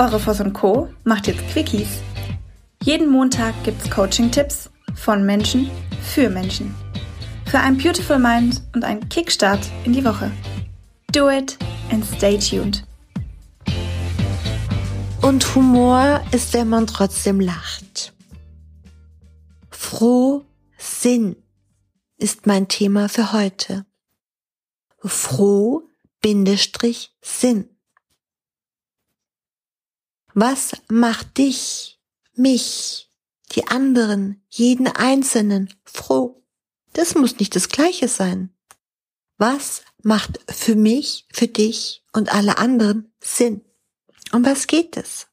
Eure und Co. macht jetzt Quickies. Jeden Montag gibt's Coaching-Tipps von Menschen für Menschen. Für ein Beautiful Mind und einen Kickstart in die Woche. Do it and stay tuned. Und Humor ist, wenn man trotzdem lacht. Froh Sinn ist mein Thema für heute. Froh Bindestrich Sinn. Was macht dich, mich, die anderen, jeden Einzelnen froh? Das muss nicht das Gleiche sein. Was macht für mich, für dich und alle anderen Sinn? Um was geht es?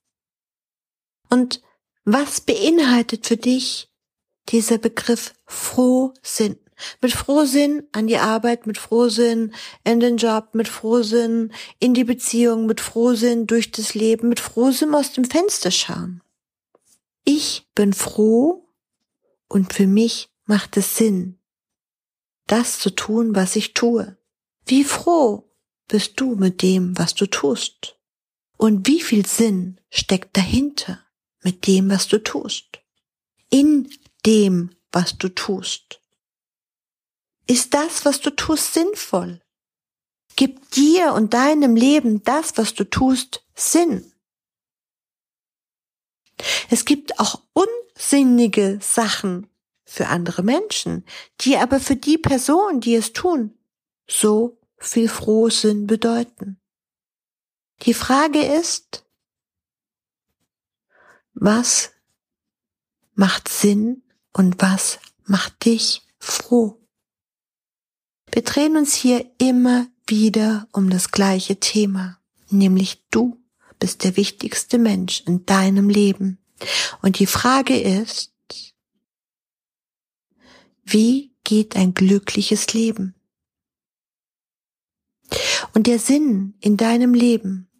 Und was beinhaltet für dich dieser Begriff Frohsinn? Mit Frohsinn an die Arbeit, mit Frohsinn in den Job, mit Frohsinn in die Beziehung, mit Frohsinn durch das Leben, mit Frohsinn aus dem Fenster schauen. Ich bin froh und für mich macht es Sinn, das zu tun, was ich tue. Wie froh bist du mit dem, was du tust? Und wie viel Sinn steckt dahinter mit dem, was du tust? In dem, was du tust. Ist das, was du tust, sinnvoll? Gibt dir und deinem Leben das, was du tust, Sinn? Es gibt auch unsinnige Sachen für andere Menschen, die aber für die Person, die es tun, so viel Frohsinn bedeuten. Die Frage ist, was macht Sinn und was macht dich froh? Wir drehen uns hier immer wieder um das gleiche Thema, nämlich du bist der wichtigste Mensch in deinem Leben. Und die Frage ist, wie geht ein glückliches Leben? Und der Sinn in deinem Leben,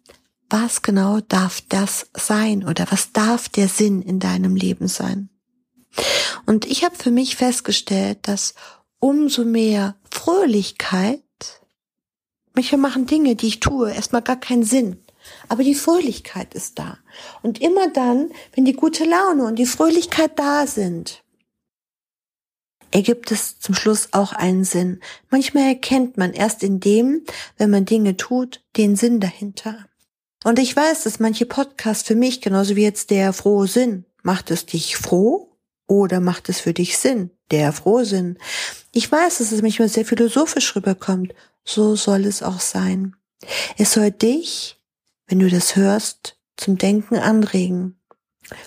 was genau darf das sein oder was darf der Sinn in deinem Leben sein? Und ich habe für mich festgestellt, dass umso mehr Fröhlichkeit, manchmal machen Dinge, die ich tue, erstmal gar keinen Sinn. Aber die Fröhlichkeit ist da. Und immer dann, wenn die gute Laune und die Fröhlichkeit da sind, ergibt es zum Schluss auch einen Sinn. Manchmal erkennt man erst in dem, wenn man Dinge tut, den Sinn dahinter. Und ich weiß, dass manche Podcasts für mich, genauso wie jetzt der frohe Sinn, macht es dich froh oder macht es für dich Sinn? Der Frohsinn. Ich weiß, dass es manchmal sehr philosophisch rüberkommt. So soll es auch sein. Es soll dich, wenn du das hörst, zum Denken anregen.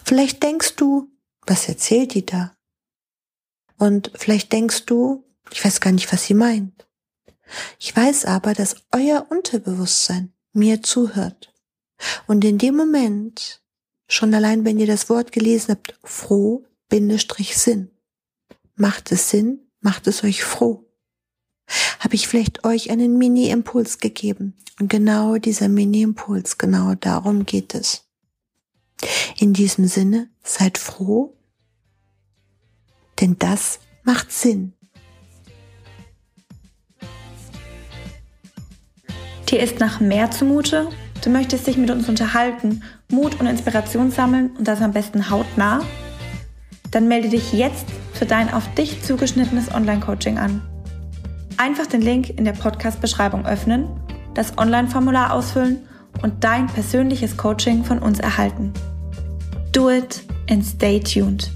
Vielleicht denkst du, was erzählt die da? Und vielleicht denkst du, ich weiß gar nicht, was sie meint. Ich weiß aber, dass euer Unterbewusstsein mir zuhört. Und in dem Moment, schon allein wenn ihr das Wort gelesen habt, froh, Bindestrich Sinn, macht es Sinn, macht es euch froh. Habe ich vielleicht euch einen Mini-Impuls gegeben? Und genau dieser Mini-Impuls, genau darum geht es. In diesem Sinne, seid froh, denn das macht Sinn. Dir ist nach mehr zumute? Du möchtest dich mit uns unterhalten, Mut und Inspiration sammeln und das am besten hautnah? Dann melde dich jetzt für dein auf dich zugeschnittenes Online-Coaching an. Einfach den Link in der Podcast-Beschreibung öffnen, das Online-Formular ausfüllen und dein persönliches Coaching von uns erhalten. Do it and stay tuned.